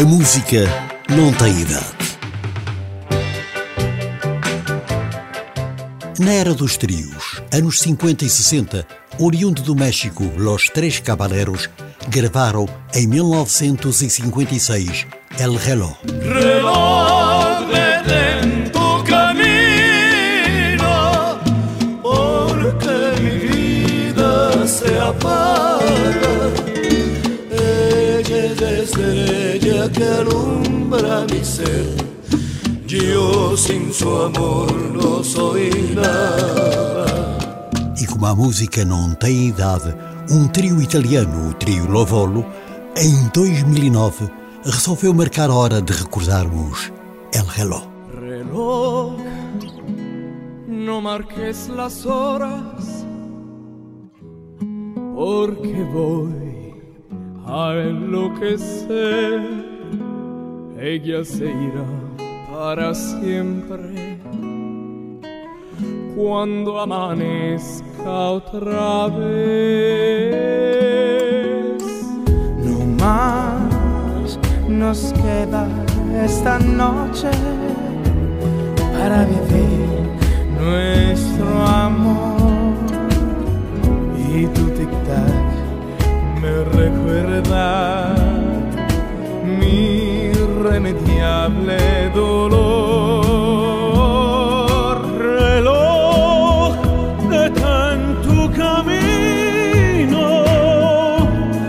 A música não tem idade. Na era dos trios, anos 50 e 60, oriundo do México, Los Três Caballeros gravaram em 1956 El. Reloj La estrella que alumbra mi ser. Yo sin su amor no soy nada. E como a música não tem idade, um trio italiano, o trio Lovolo, em 2009 resolveu marcar a hora de recordarmos El Reloj. Reloj, no marques las horas, porque voy a enloquecer. Ella se irá para siempre cuando amanezca otra vez. No más nos queda esta noche para vivir irremediable dolor. Reloj, detén tu camino,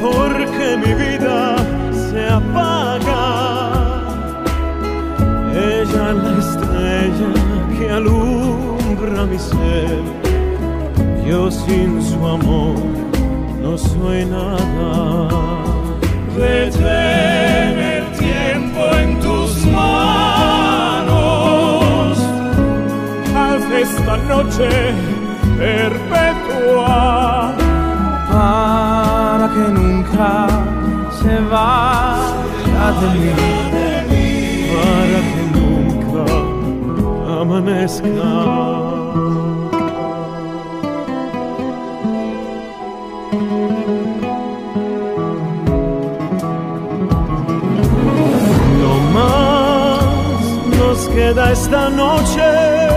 porque mi vida se apaga. Ella la estrella que alumbra mi ser. Yo sin su amor no soy nada. Noche perpetua. Para que nunca se vaya de mí. Para que nunca amanezca. No más nos queda esta noche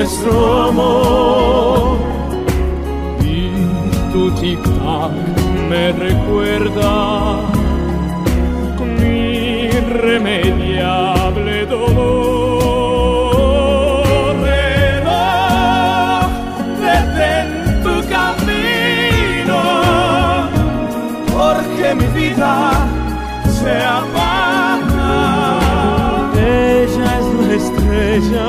nuestro amor. Y tu tic-tac me recuerda mi irremediable dolor. Reloj, detén tu camino porque mi vida se apaga. Ella es la estrella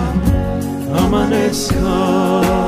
amanezca.